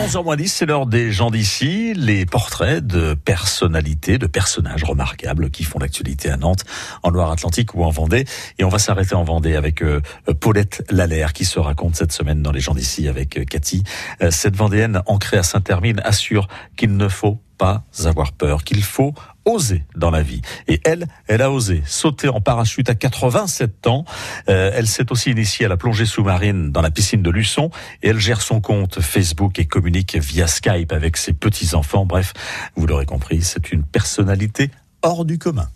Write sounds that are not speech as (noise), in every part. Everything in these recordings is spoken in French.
11h10, c'est l'heure des gens d'ici, les portraits de personnalités, de personnages remarquables qui font l'actualité à Nantes, en Loire-Atlantique ou en Vendée. Et on va s'arrêter en Vendée avec euh, Paulette Lallaire qui se raconte cette semaine dans les gens d'ici avec euh, Cathy. Euh, cette Vendéenne ancrée à Saint-Hermine assure qu'il ne faut pas avoir peur, qu'il faut oser dans la vie. Et elle, elle a osé sauter en parachute à 87 ans. Euh, elle s'est aussi initiée à la plongée sous-marine dans la piscine de Luçon et elle gère son compte Facebook et communique via Skype avec ses petits-enfants. Bref, vous l'aurez compris, c'est une personnalité hors du commun.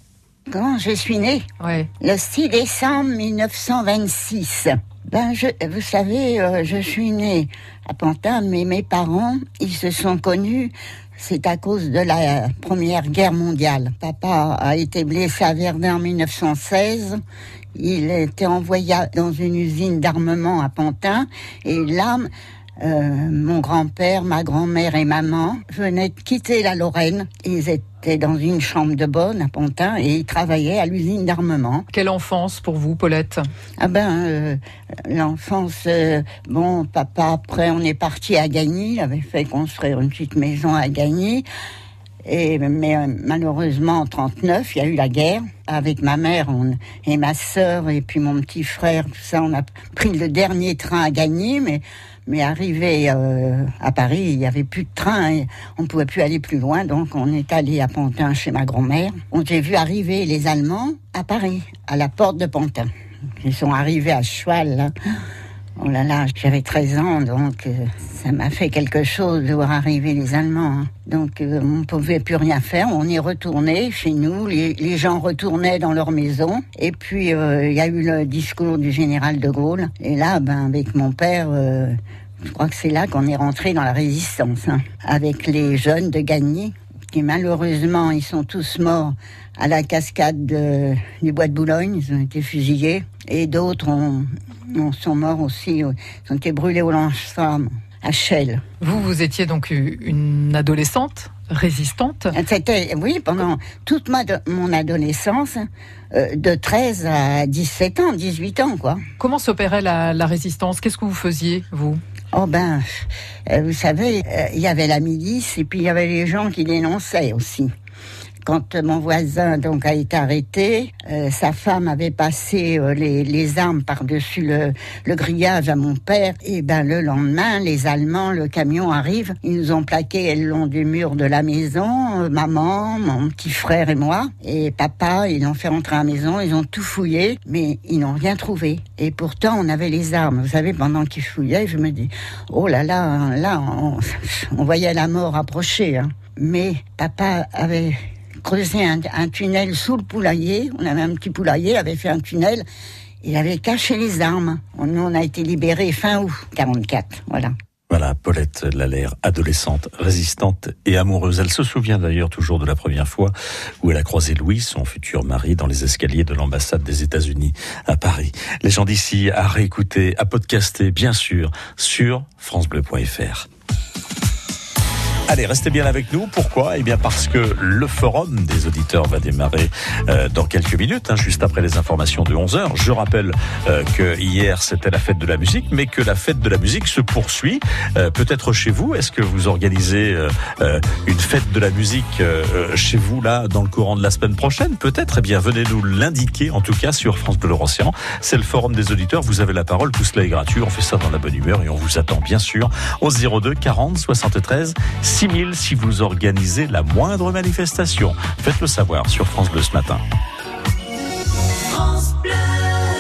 Quand je suis née, Ouais. le 6 décembre 1926. Ben, je, vous savez, euh, je suis née à Pantin, mais mes parents, ils se sont connus. C'est à cause de la Première Guerre mondiale. Papa a été blessé à Verdun en 1916. Il était envoyé dans une usine d'armement à Pantin. Et là, euh, mon grand-père, ma grand-mère et maman venaient de quitter la Lorraine. Ils étaient dans une chambre de bonne à Pantin et ils travaillaient à l'usine d'armement. Quelle enfance pour vous, Paulette? Ah ben, euh, l'enfance, euh, bon, papa, après, on est parti à Gagny, il avait fait construire une petite maison à Gagny. Et, mais euh, malheureusement, en 39, il y a eu la guerre. Avec ma mère on, et ma sœur et puis mon petit frère, tout ça, on a pris le dernier train à Gagny, mais, mais arrivé euh, à Paris, il n'y avait plus de train, et on ne pouvait plus aller plus loin, donc on est allé à Pantin chez ma grand-mère. On s'est vu arriver les Allemands à Paris, à la porte de Pantin. Ils sont arrivés à cheval, là. Oh là là, j'avais 13 ans, donc euh, ça m'a fait quelque chose de voir arriver les Allemands. hein. Donc euh, on ne pouvait plus rien faire, on y retournait chez nous, les, gens retournaient dans leur maison. Et puis euh, il y a eu le discours du général de Gaulle. Et là, ben, avec mon père, je crois que c'est là qu'on est rentré dans la résistance, hein, avec les jeunes de Gagny, malheureusement, ils sont tous morts à la cascade de- du bois de Boulogne, ils ont été fusillés. Et d'autres ont- sont morts aussi, euh, ils ont été brûlés au lance-flammes à Chelles. Vous, vous étiez donc une adolescente résistante. C'était, oui, pendant toute ma, mon adolescence, euh, de 13 à 17 ans, 18 ans, quoi. Comment s'opérait la, la résistance? Qu'est-ce que vous faisiez, vous? Oh ben, euh, vous savez, euh, il y avait la milice et puis il y avait les gens qui dénonçaient aussi. Quand mon voisin donc a été arrêté, euh, sa femme avait passé euh, les, armes par-dessus le, grillage à mon père. Et ben le lendemain, les Allemands, le camion arrive, ils nous ont plaqués le long du mur de la maison, euh, maman, mon petit frère et moi. Et papa, ils l'ont fait rentrer à la maison, ils ont tout fouillé, mais ils n'ont rien trouvé. Et pourtant, on avait les armes. Vous savez, pendant qu'ils fouillaient, je me dis, oh là là, là, on, (laughs) on voyait la mort approcher. hein. Mais papa avait creusé un, un tunnel sous le poulailler. On avait un petit poulailler, il avait fait un tunnel. Il avait caché les armes. Nous, on a été libérés fin août 44. Voilà. Voilà, Paulette Lallaire, adolescente, résistante et amoureuse. Elle se souvient d'ailleurs toujours de la première fois où elle a croisé Louis, son futur mari, dans les escaliers de l'ambassade des États-Unis à Paris. Les gens d'ici à réécouter, à podcaster, bien sûr, sur francebleu.fr. Allez, restez bien avec nous. Pourquoi? Eh bien parce que le forum des auditeurs va démarrer euh, dans quelques minutes, hein, juste après les informations de 11h. Je rappelle euh, que hier c'était la fête de la musique, mais que la fête de la musique se poursuit. Euh, Peut-être chez vous, est-ce que vous organisez euh, euh, une fête de la musique euh, chez vous là dans le courant de la semaine prochaine? Peut-être? Eh bien, venez nous l'indiquer en tout cas sur France Bleu Océan. C'est le forum des auditeurs. Vous avez la parole. Tout cela est gratuit. On fait ça dans la bonne humeur et on vous attend bien sûr au 02 40 73 6000 si vous organisez la moindre manifestation. Faites-le savoir sur France Bleu ce matin.